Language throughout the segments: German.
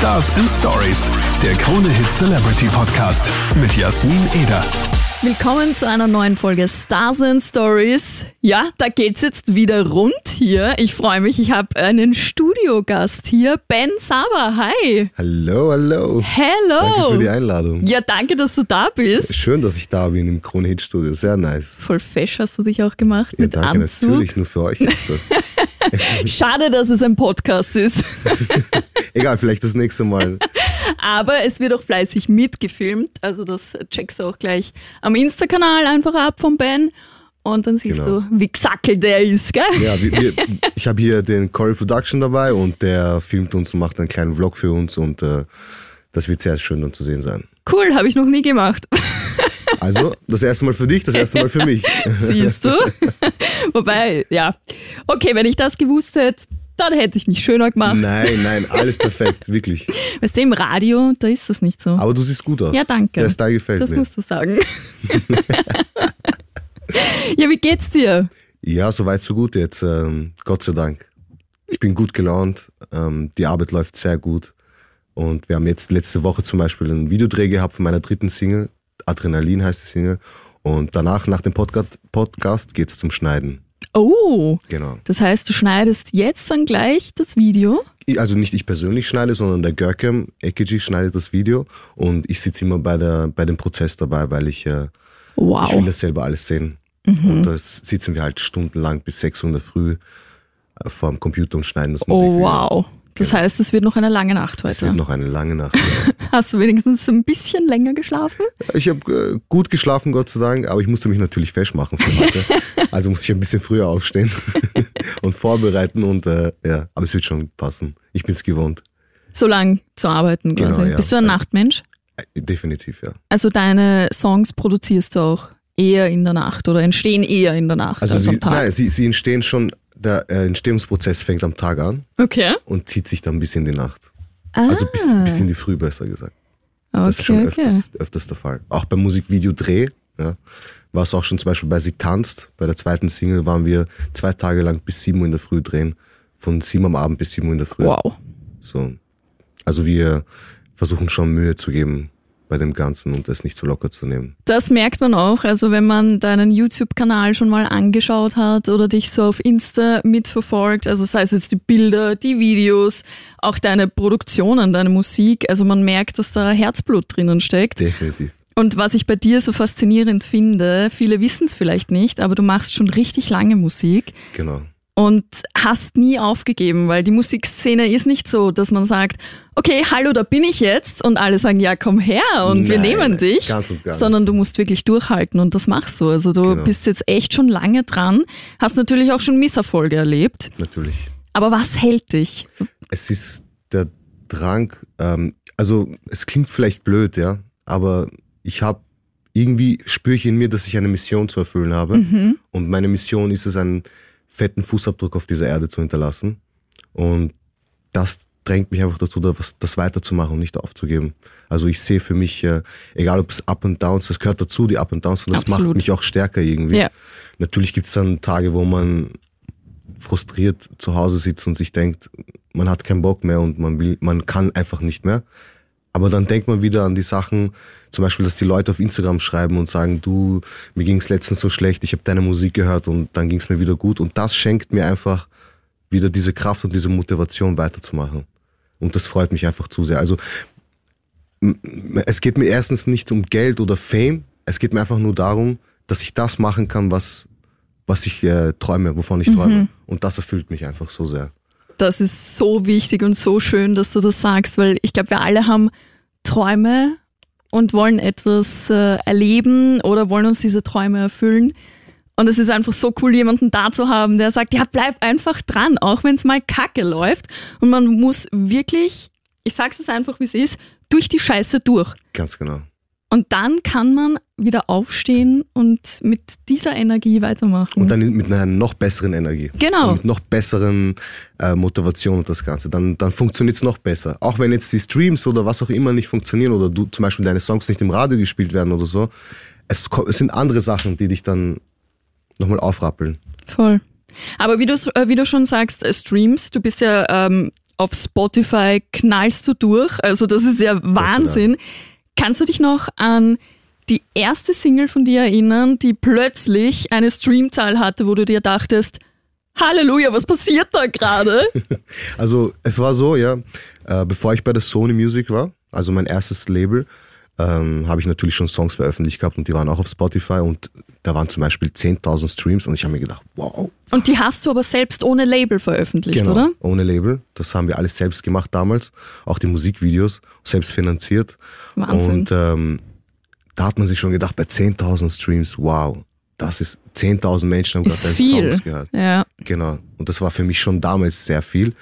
Stars and Stories, der Krone Hit Celebrity Podcast mit Jasmin Eder. Willkommen zu einer neuen Folge Stars and Stories. Ja, da geht's jetzt wieder rund hier. Ich freue mich, ich habe einen Studiogast hier, Ben Saba. Hi. Hallo, hallo. Hello. Danke für die Einladung. Ja, danke, dass du da bist. Schön, dass ich da bin im Krone Hit Studio. Sehr nice. Voll fesch hast du dich auch gemacht Ja, mit danke, Anzug. natürlich, nur für euch. Schade, dass es ein Podcast ist. Egal, vielleicht das nächste Mal. Aber es wird auch fleißig mitgefilmt. Also das checkst du auch gleich am Insta-Kanal einfach ab von Ben. Und dann siehst Genau. du, wie gesackelt der ist, gell? Ja, wir, wir, ich habe hier den Corey Production dabei und der filmt uns und macht einen kleinen Vlog für uns und äh, das wird sehr schön dann zu sehen sein. Cool, habe ich noch nie gemacht. Also, das erste Mal für dich, das erste Mal für mich. Siehst du? Wobei, ja. Okay, wenn ich das gewusst hätte, dann hätte ich mich schöner gemacht. Nein, nein, alles perfekt, wirklich. Weißt du, im Radio, da ist das nicht so. Aber du siehst gut aus. Ja, danke. Der Style gefällt das mir. musst du sagen. ja, wie geht's dir? Ja, soweit so gut jetzt. Ähm, Gott sei Dank. Ich bin gut gelaunt. Ähm, die Arbeit läuft sehr gut. Und wir haben jetzt letzte Woche zum Beispiel einen Videodreh gehabt von meiner dritten Single. Adrenalin heißt die Single. Und danach, nach dem Podcast, Podcast geht's zum Schneiden. Oh, Genau. das heißt, du schneidest jetzt dann gleich das Video? Also nicht ich persönlich schneide, sondern der Görkem Ekeji schneidet das Video. Und ich sitze immer bei, der, bei dem Prozess dabei, weil ich, äh, ich will Wow. das selber alles sehen. Mhm. Und da sitzen wir halt stundenlang bis 6 Uhr Früh äh, vor dem Computer und schneiden das Musikvideo. Oh, wow. Das heißt, es wird noch eine lange Nacht Es wird heute. noch eine lange Nacht. Ja. Hast du wenigstens ein bisschen länger geschlafen? Ich habe äh, gut geschlafen, Gott sei Dank, aber ich musste mich natürlich fesch machen für heute. Also musste ich ein bisschen früher aufstehen und vorbereiten und äh, ja, aber es wird schon passen. Ich bin es gewohnt. So lang zu arbeiten quasi. Genau, ja. Bist du ein Äh, Nachtmensch? Äh, Definitiv, ja. Also deine Songs produzierst du auch eher in der Nacht oder entstehen eher in der Nacht Also als sie, am Tag? nein, sie, sie entstehen schon, der äh, Entstehungsprozess fängt am Tag an Okay. und zieht sich dann bis in die Nacht. Ah, Also bis, bis in die Früh, besser gesagt. Das ist okay, schon okay. öfters, öfters der Fall. Auch beim Musikvideo-Dreh, ja, war es auch schon zum Beispiel bei Sie tanzt, bei der zweiten Single waren wir zwei Tage lang bis 7 Uhr in der Früh drehen. Von 7 am Abend bis 7 Uhr in der Früh. Wow. So. Also wir versuchen schon Mühe zu geben bei dem Ganzen und das nicht zu locker zu nehmen. Das merkt man auch. Also wenn man deinen YouTube-Kanal schon mal angeschaut hat oder dich so auf Insta mitverfolgt, also sei es jetzt die Bilder, die Videos, auch deine Produktionen, deine Musik, also man merkt, dass da Herzblut drinnen steckt. Definitiv. Und was ich bei dir so faszinierend finde, viele wissen es vielleicht nicht, aber du machst schon richtig lange Musik Genau. Und hast nie aufgegeben, weil die Musikszene ist nicht so, dass man sagt, okay, hallo, da bin ich jetzt und alle sagen, ja, komm her und wir Nein, nehmen nein, dich, ganz und gar sondern du musst wirklich durchhalten und das machst du. Also du Genau. bist jetzt echt schon lange dran, hast natürlich auch schon Misserfolge erlebt, Natürlich. aber was hält dich? Es ist der Drang, ähm, also es klingt vielleicht blöd, ja, aber ich habe irgendwie spüre ich in mir, dass ich eine Mission zu erfüllen habe. Und meine Mission ist es, einen fetten Fußabdruck auf dieser Erde zu hinterlassen. Und das drängt mich einfach dazu, das, das weiterzumachen und nicht aufzugeben. Also ich sehe für mich, äh, egal ob es Up and Downs, das gehört dazu, die Up and Downs, und das Absolut. macht mich auch stärker irgendwie. Ja. Natürlich gibt es dann Tage, wo man frustriert zu Hause sitzt und sich denkt, man hat keinen Bock mehr und man will, man kann einfach nicht mehr. Aber dann denkt man wieder an die Sachen, zum Beispiel, dass die Leute auf Instagram schreiben und sagen, du, mir ging's letztens so schlecht, ich habe deine Musik gehört und dann ging's mir wieder gut. Und das schenkt mir einfach wieder diese Kraft und diese Motivation weiterzumachen. Und das freut mich einfach zu sehr. Also es geht mir erstens nicht um Geld oder Fame, es geht mir einfach nur darum, dass ich das machen kann, was, was ich äh, träume, wovon ich träume. Und das erfüllt mich einfach so sehr. Das ist so wichtig und so schön, dass du das sagst, weil ich glaube, wir alle haben Träume und wollen etwas äh, erleben oder wollen uns diese Träume erfüllen. Und es ist einfach so cool, jemanden da zu haben, der sagt, ja, bleib einfach dran, auch wenn es mal kacke läuft. Und man muss wirklich, ich sag's es einfach, wie es ist, durch die Scheiße durch. Ganz genau. Und dann kann man wieder aufstehen und mit dieser Energie weitermachen. Und dann mit einer noch besseren Energie. Genau. Und mit noch besseren äh, Motivation und das Ganze. Dann, dann funktioniert es noch besser. Auch wenn jetzt die Streams oder was auch immer nicht funktionieren oder du zum Beispiel deine Songs nicht im Radio gespielt werden oder so. Es, es sind andere Sachen, die dich dann nochmal aufrappeln. Voll. Aber wie, du's- äh, wie du schon sagst, äh, Streams, du bist ja ähm, auf Spotify knallst du durch. Also das ist ja Wahnsinn. Kannst du dich noch an die erste Single von dir erinnern, die plötzlich eine Streamzahl hatte, wo du dir dachtest, Halleluja, was passiert da gerade? Also es war so, ja, äh, bevor ich bei der Sony Music war, also mein erstes Label, ähm, habe ich natürlich schon Songs veröffentlicht gehabt und die waren auch auf Spotify und da waren zum Beispiel 10.000 Streams und ich habe mir gedacht, wow. Und die hast du aber selbst ohne Label veröffentlicht, Genau, oder? ohne Label. Das haben wir alles selbst gemacht damals. Auch die Musikvideos selbst finanziert. Wahnsinn. Und ähm, da hat man sich schon gedacht, bei 10.000 Streams, wow, das ist 10.000 Menschen haben gerade deine. Songs gehört. Ja. Genau. Und das war für mich schon damals sehr viel.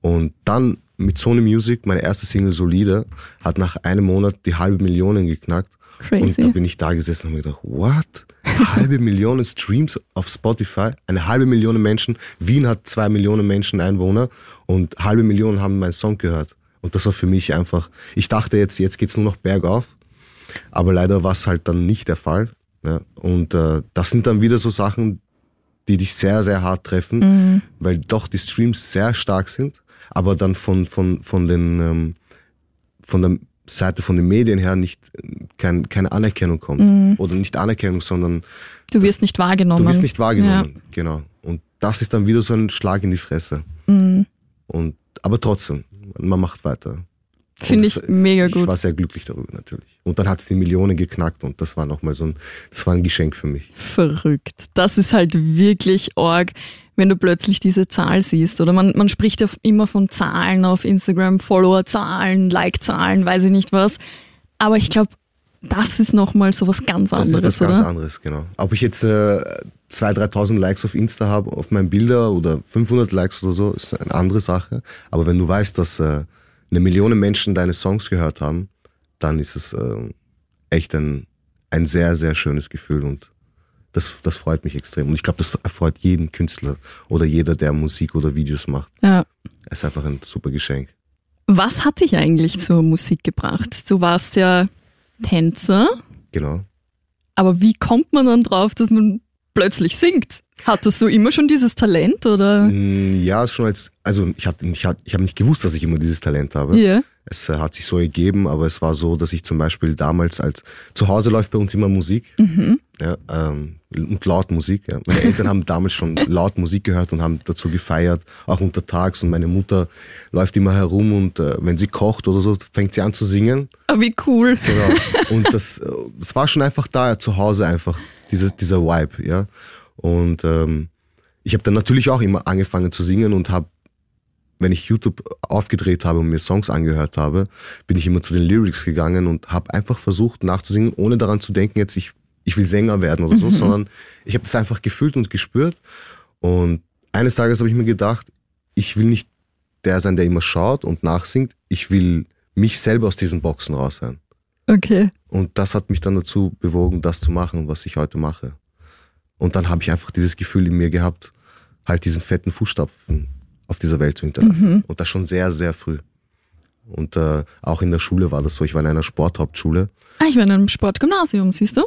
Und dann mit Sony Music, meine erste Single Solide, hat nach einem Monat die halbe Million geknackt. Crazy. Und da bin ich da gesessen und habe gedacht, what? Halbe Million Streams auf Spotify, eine halbe Million Menschen. Wien hat zwei Millionen Menschen Einwohner und halbe Million haben meinen Song gehört. Und das war für mich einfach, ich dachte jetzt, jetzt geht's nur noch bergauf. Aber leider war es halt dann nicht der Fall. Ja. Und äh, das sind dann wieder so Sachen, die dich sehr, sehr hart treffen, weil doch die Streams sehr stark sind, aber dann von, von, von den, ähm, von der Seite von den Medien her nicht kein, keine Anerkennung kommt. Oder nicht Anerkennung, sondern Du wirst nicht wahrgenommen. du wirst nicht wahrgenommen. Genau. Und das ist dann wieder so ein Schlag in die Fresse. Mhm. Und, aber trotzdem, man macht weiter. Finde ich das- mega Ich gut. war sehr glücklich darüber natürlich. Und dann hat's die Millionen geknackt und das war nochmal so ein, das war ein Geschenk für mich. Verrückt. Das ist halt wirklich arg, wenn du plötzlich diese Zahl siehst. Oder man, man spricht ja immer von Zahlen auf Instagram, Follower-Zahlen, Like-Zahlen, weiß ich nicht was. Aber ich glaube, das ist nochmal so was ganz Das anderes, ist was ganz oder? anderes, genau. Ob ich jetzt äh, 2.000, 3.000 Likes auf Insta habe, auf meinen Bilder oder 500 Likes oder so, ist eine andere Sache. Aber wenn du weißt, dass äh, eine Million Menschen deine Songs gehört haben, dann ist es äh, echt ein, ein sehr, sehr schönes Gefühl und das, das freut mich extrem. Und ich glaube, das erfreut jeden Künstler oder jeder, der Musik oder Videos macht. Ja. Es ist einfach ein super Geschenk. Was hat dich eigentlich zur Musik gebracht? Du warst ja Tänzer, Genau. aber wie kommt man dann drauf, dass man plötzlich singt? Hattest du immer schon dieses Talent oder? Mm, Ja, schon als, also ich habe ich hab, ich hab nicht gewusst, dass ich immer dieses Talent habe. Ja. Es äh, hat sich so ergeben, aber es war so, dass ich zum Beispiel damals als zu Hause läuft bei uns immer Musik ja, ähm, und laut Musik. Ja. Meine Eltern haben damals schon laut Musik gehört und haben dazu gefeiert, auch untertags. Und meine Mutter läuft immer herum und äh, wenn sie kocht oder so, fängt sie an zu singen. Ah, wie cool. Genau. Und das, äh, es war schon einfach da zu Hause einfach diese, dieser Vibe, ja. Und ähm, ich habe dann natürlich auch immer angefangen zu singen und habe, wenn ich YouTube aufgedreht habe und mir Songs angehört habe, bin ich immer zu den Lyrics gegangen und habe einfach versucht nachzusingen, ohne daran zu denken, jetzt ich ich will Sänger werden oder so, sondern ich habe das einfach gefühlt und gespürt. Und eines Tages habe ich mir gedacht, ich will nicht der sein, der immer schaut und nachsingt. Ich will mich selber aus diesen Boxen raushören. Okay. Und das hat mich dann dazu bewogen, das zu machen, was ich heute mache. Und dann habe ich einfach dieses Gefühl in mir gehabt, halt diesen fetten Fußstapfen auf dieser Welt zu hinterlassen. Und das schon sehr, sehr früh. Und äh, auch in der Schule war das so. Ich war in einer Sporthauptschule. Ah, ich war in einem Sportgymnasium, siehst du?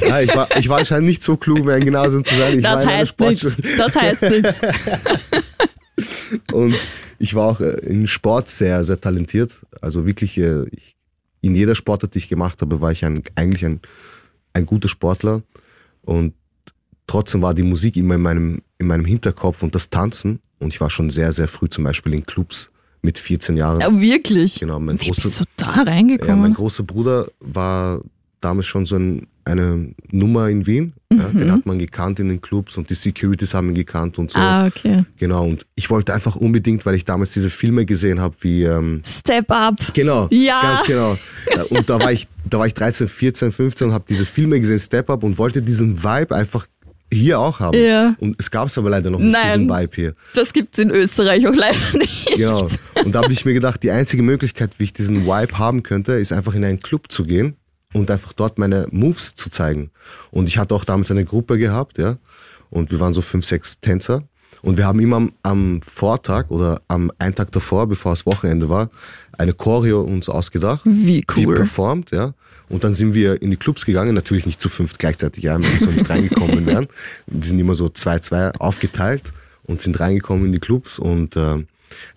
Ja, ich, war, ich war anscheinend nicht so klug, wie ein Gymnasium zu sein. Ich war Das heißt nichts. Das heißt nichts. Und ich war auch äh, in Sport sehr, sehr talentiert. Also wirklich, äh, ich, in jeder Sportart, die ich gemacht habe, war ich ein, eigentlich ein, ein guter Sportler. Und trotzdem war die Musik immer in meinem, in meinem Hinterkopf und das Tanzen. Und ich war schon sehr, sehr früh zum Beispiel in Clubs mit 14 Jahren. Ja, wirklich. Genau, mein Wie großer, bist du da ja, mein reingekommen? großer Bruder war damals schon so ein, eine Nummer in Wien. Ja, den hat man gekannt in den Clubs und die Securities haben ihn gekannt und so. ah, okay. Genau, und ich wollte einfach unbedingt, weil ich damals diese Filme gesehen habe, wie ähm, Step up. genau, Ja. ganz genau. Und da war ich, da war ich 13, 14, 15 und habe diese Filme gesehen, Step Up und wollte diesen Vibe einfach hier auch haben. Ja. Und es gab es aber leider noch nicht Nein. diesen Vibe hier. Das gibt's in Österreich auch leider nicht. Genau. Und da habe ich mir gedacht, die einzige Möglichkeit, wie ich diesen Vibe haben könnte, ist einfach in einen Club zu gehen und einfach dort meine Moves zu zeigen. Und ich hatte auch damals eine Gruppe gehabt, ja. Und wir waren so fünf, sechs Tänzer. Und wir haben immer am, am Vortag oder am einen Tag davor, bevor es Wochenende war, eine Choreo uns ausgedacht. Wie Die cool. performt, ja. Und dann sind wir in die Clubs gegangen, natürlich nicht zu fünft gleichzeitig, ja, wenn wir so nicht reingekommen wären. Wir sind immer so zwei, zwei aufgeteilt und sind reingekommen in die Clubs und äh,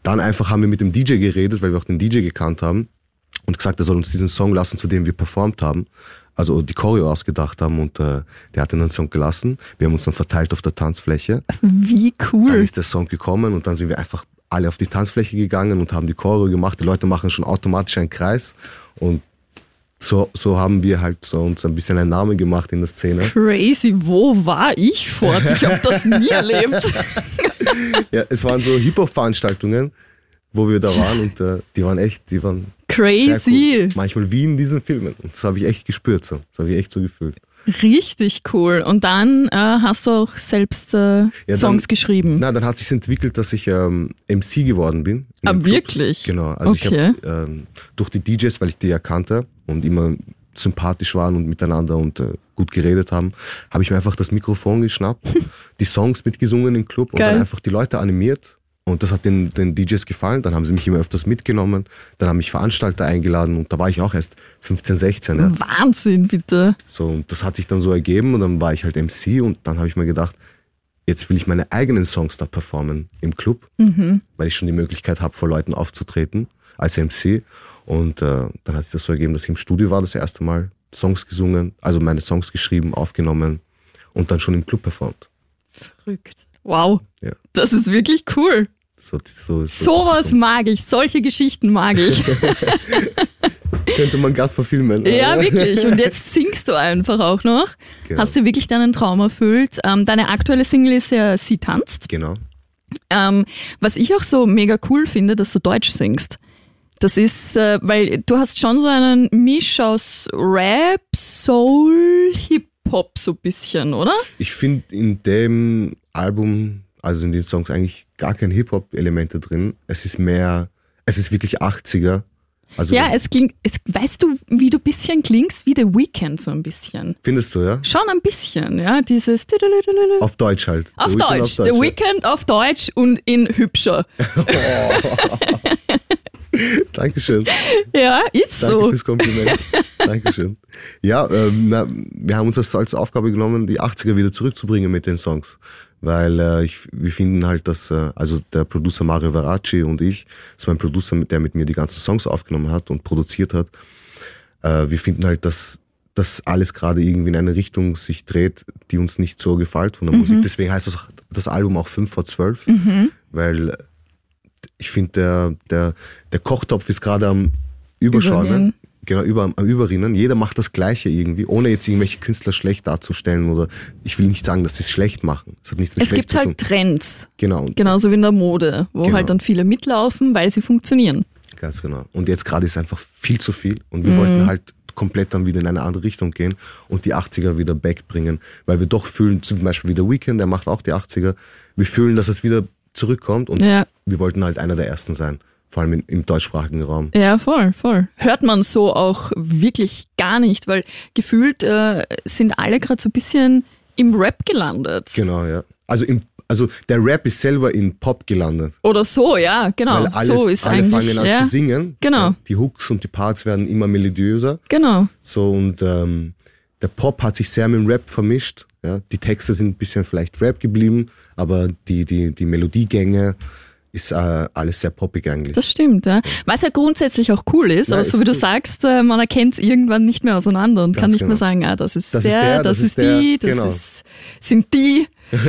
Dann einfach haben wir mit dem DJ geredet, weil wir auch den DJ gekannt haben und gesagt, er soll uns diesen Song lassen, zu dem wir performt haben. Also die Choreo ausgedacht haben und äh, der hat den Song gelassen. Wir haben uns dann verteilt auf der Tanzfläche. Wie Dann cool. ist der Song gekommen und dann sind wir einfach alle auf die Tanzfläche gegangen und haben die Choreo gemacht. Die Leute machen schon automatisch einen Kreis und so, so haben wir halt so uns ein bisschen einen Namen gemacht in der Szene. Crazy, wo war ich fort? Ich habe das nie erlebt. Ja, es waren so Hip-Hop-Veranstaltungen, wo wir da waren und äh, die waren echt, die waren Crazy. cool. Manchmal wie in diesen Filmen. Und das habe ich echt gespürt so. Das habe ich echt so gefühlt. Richtig cool. Und dann äh, hast du auch selbst äh, dann- Songs geschrieben. Na, dann hat sich entwickelt, dass ich ähm, MC geworden bin. in Ah, wirklich? Genau. Also ich Okay. habe ähm, durch die DJs, weil ich die ja kannte und immer sympathisch waren und miteinander und äh, gut geredet haben, habe ich mir einfach das Mikrofon geschnappt, die Songs mitgesungen im Club und Geil. dann einfach die Leute animiert. Und das hat den, den DJs gefallen. Dann haben sie mich immer öfters mitgenommen. Dann haben mich Veranstalter eingeladen und da war ich auch erst 15, 16. Ja. Wahnsinn, bitte. So, und das hat sich dann so ergeben und dann war ich halt MC und dann habe ich mir gedacht, jetzt will ich meine eigenen Songs da performen im Club, weil ich schon die Möglichkeit habe, vor Leuten aufzutreten als MC. Und äh, dann hat sich das so ergeben, dass ich im Studio war das erste Mal, Songs gesungen, also meine Songs geschrieben, aufgenommen und dann schon im Club performt. Verrückt. Wow. Ja. Das ist wirklich cool. So, so, so Sowas mag ich. Solche Geschichten mag ich. könnte man gerade verfilmen. ja, wirklich. Und jetzt singst du einfach auch noch. Genau. Hast dir wirklich deinen Traum erfüllt. Ähm, deine aktuelle Single ist ja Sie tanzt. Genau. Ähm, was ich auch so mega cool finde, dass du Deutsch singst. Das ist, äh, weil du hast schon so einen Misch aus Rap, Soul, Hip-Hop so ein bisschen, oder? Ich finde in dem Album, also in den Songs eigentlich gar kein Hip-Hop-Elemente drin. Es ist mehr, es ist wirklich 80er. Also Ja, es klingt, es, weißt du, wie du ein bisschen klingst? Wie The Weeknd so ein bisschen. findest du, ja? Schon ein bisschen, ja, dieses Auf Deutsch halt. auf Deutsch. The. Weeknd auf Deutsch und in hübscher. Dankeschön. Ja, ist Danke so. fürs Kompliment. Dankeschön. Ja, ähm, na, wir haben uns das als Aufgabe genommen, die 80er wieder zurückzubringen mit den Songs. Weil äh, ich, wir finden halt, dass, äh, also der Producer Mario Veracci und ich, das ist mein Producer, der mit mir die ganzen Songs aufgenommen hat und produziert hat, äh, wir finden halt, dass das alles gerade irgendwie in eine Richtung sich dreht, die uns nicht so gefällt von der Musik. Deswegen heißt das, das Album auch 5 vor 12, weil äh, ich finde, der, der, der Kochtopf ist gerade am Überschauen. Genau, über, am Überrinnen. Jeder macht das Gleiche irgendwie, ohne jetzt irgendwelche Künstler schlecht darzustellen oder ich will nicht sagen, dass sie es schlecht machen. Es hat nichts mit Es schlecht gibt zu tun. halt Trends, Genau, genauso wie in der Mode, wo Genau. halt dann viele mitlaufen, weil sie funktionieren. Ganz genau. Und jetzt gerade ist einfach viel zu viel und Mhm. wir wollten halt komplett dann wieder in eine andere Richtung gehen und die 80er wieder back bringen, weil wir doch fühlen, zum Beispiel wie der Weekend, der macht auch die 80er, wir fühlen, dass es wieder zurückkommt und Ja. wir wollten halt einer der Ersten sein, vor allem im deutschsprachigen Raum. Ja, voll, voll. Hört man so auch wirklich gar nicht, weil gefühlt äh, sind alle gerade so ein bisschen im Rap gelandet. Genau, ja. Also, im, also der Rap ist selber in Pop gelandet. Oder so, ja, genau. Weil alles, so ist alle eigentlich. fangen an ja, zu singen. Genau. Ja, Die Hooks und die Parts werden immer melodiöser. Genau. So und ähm, der Pop hat sich sehr mit dem Rap vermischt. Ja. Die Texte sind ein bisschen vielleicht Rap geblieben, aber die, die, die Melodiegänge ist äh, alles sehr poppig eigentlich. Das stimmt, ja. Was ja grundsätzlich auch cool ist, Ja, aber so wie du sagst, äh, man erkennt es irgendwann nicht mehr auseinander und Ganz kann nicht genau. mehr sagen, ah, das ist Das der, ist der, das, das ist der, die, das genau. ist, sind die.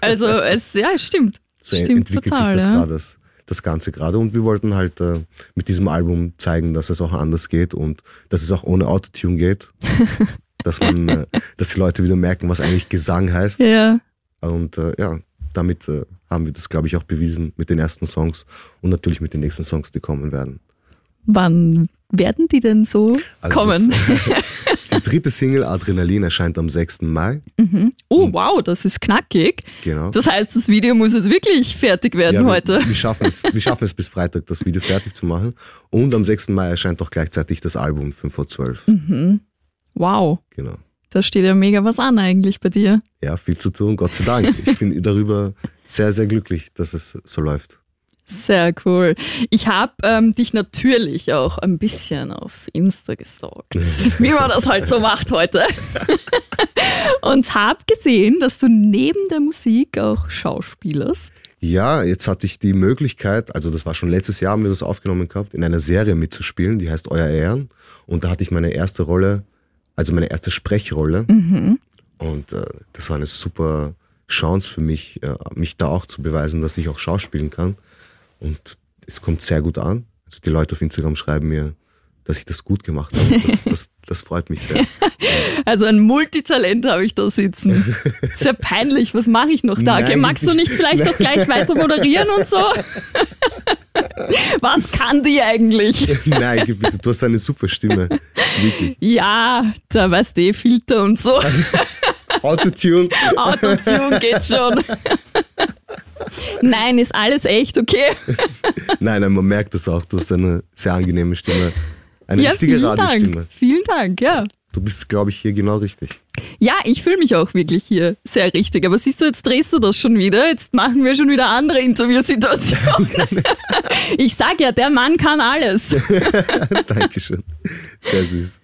Also es, ja, es stimmt. so stimmt entwickelt total, sich das ja. gerade, das, das Ganze gerade. Und wir wollten halt äh, mit diesem Album zeigen, dass es auch anders geht und dass es auch ohne Autotune geht. dass man, äh, dass die Leute wieder merken, was eigentlich Gesang heißt. Ja, Und äh, ja, damit äh, haben wir das, glaube ich, auch bewiesen mit den ersten Songs und natürlich mit den nächsten Songs, die kommen werden. wann werden die denn so Also kommen? Das, die dritte Single Adrenalin erscheint am 6. Mai. oh, wow, das ist knackig. Genau. Das heißt, das Video muss jetzt wirklich fertig werden wir, heute. Wir schaffen, es, wir schaffen es bis Freitag, das Video fertig zu machen. Und am 6. Mai erscheint auch gleichzeitig das Album 5 vor 12. Wow, Genau. da steht ja mega was an eigentlich bei dir. Ja, viel zu tun, Gott sei Dank. Ich bin darüber sehr, sehr glücklich, dass es so läuft. Sehr cool. Ich habe ähm, dich natürlich auch ein bisschen auf Insta gestalkt, wie man das halt so macht heute. Und habe gesehen, dass du neben der Musik auch schauspielerst. Ja, jetzt hatte ich die Möglichkeit, also das war schon letztes Jahr, haben wir das aufgenommen gehabt, in einer Serie mitzuspielen, die heißt Euer Ehren. Und da hatte ich meine erste Rolle, also meine erste Sprechrolle. Und äh, das war eine super Chance für mich, äh, mich da auch zu beweisen, dass ich auch schauspielen kann. Und es kommt sehr gut an. Also die Leute auf Instagram schreiben mir, dass ich das gut gemacht habe. Das, das, das freut mich sehr. Also ein Multitalent habe ich da sitzen. Sehr peinlich, was mache ich noch da? Okay, Nein. magst du nicht vielleicht auch gleich weiter moderieren und so? Was kann die eigentlich? Nein, du hast eine super Stimme. Wirklich. Ja, da weißt du, Filter und so. Autotune. Autotune geht schon. Nein, ist alles echt, okay? Nein, nein, man merkt das auch. Du hast eine sehr angenehme Stimme. Eine ja, richtige vielen Radiostimme. Dank. Vielen Dank, ja. Du bist, glaube ich, hier genau richtig. Ja, ich fühle mich auch wirklich hier sehr richtig. Aber siehst du, jetzt drehst du das schon wieder. Jetzt machen wir schon wieder andere Interviewsituationen. ich sag ja, der Mann kann alles. Dankeschön. Sehr süß.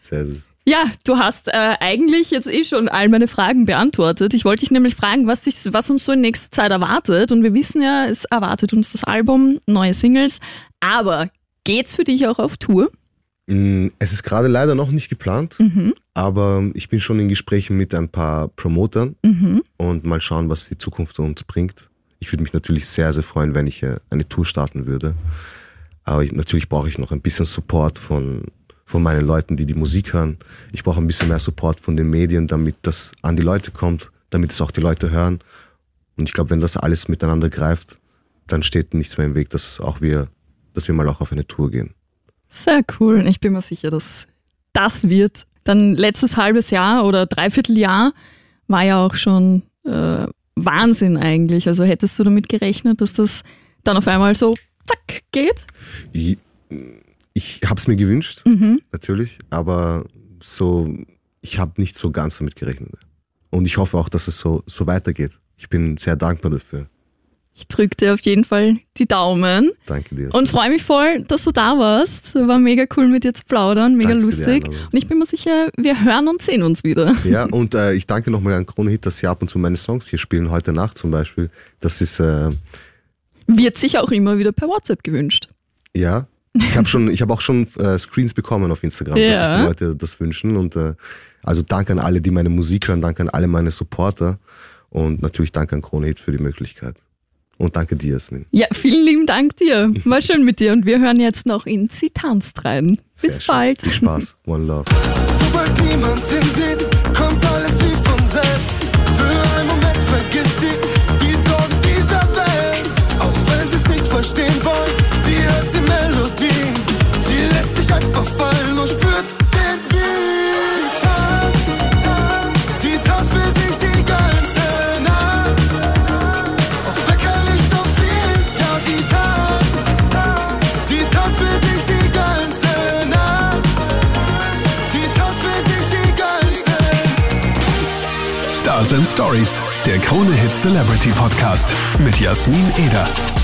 Sehr süß. Ja, du hast äh, eigentlich jetzt eh schon all meine Fragen beantwortet. Ich wollte dich nämlich fragen, was, dich, was uns so in nächster Zeit erwartet. Und wir wissen ja, es erwartet uns das Album, neue Singles. Aber geht's für dich auch auf Tour? Mm, Es ist gerade leider noch nicht geplant, aber ich bin schon in Gesprächen mit ein paar Promotern und mal schauen, was die Zukunft uns bringt. Ich würde mich natürlich sehr, sehr freuen, wenn ich äh, eine Tour starten würde. Aber ich, natürlich brauche ich noch ein bisschen Support von, von meinen Leuten, die die Musik hören. Ich brauche ein bisschen mehr Support von den Medien, damit das an die Leute kommt, damit es auch die Leute hören. Und ich glaube, wenn das alles miteinander greift, dann steht nichts mehr im Weg, dass auch wir, dass wir mal auch auf eine Tour gehen. Sehr cool. Ich bin mir sicher, dass das wird. Dann letztes halbes Jahr oder Dreivierteljahr war ja auch schon äh, Wahnsinn eigentlich. Also hättest du damit gerechnet, dass das dann auf einmal so zack geht? Ich, ich habe es mir gewünscht, natürlich, aber so, ich habe nicht so ganz damit gerechnet. Und ich hoffe auch, dass es so, so weitergeht. Ich bin sehr dankbar dafür. Ich drücke dir auf jeden Fall die Daumen Danke dir. und freue mich voll, dass du da warst. War mega cool mit dir zu plaudern, mega Danke lustig. Und ich bin mir sicher, wir hören und sehen uns wieder. ja, und äh, ich danke nochmal an Krone Hit, dass sie ab und zu meine Songs hier spielen, heute Nacht zum Beispiel. Das ist, äh, Wird sich auch immer wieder per WhatsApp gewünscht. ja, ich habe schon, ich habe auch schon äh, Screens bekommen auf Instagram, dass Ja. sich die Leute das wünschen. Und äh, also danke an alle, die meine Musik hören, danke an alle meine Supporter und natürlich danke an Krone Hit für die Möglichkeit. Und danke dir, Jasmin. Ja, vielen lieben Dank dir. War schön mit dir und wir hören jetzt noch in Sie tanzt rein. Sehr Bis schön. bald. Viel Spaß. One Love. Hit Celebrity Podcast mit Jasmin Eder.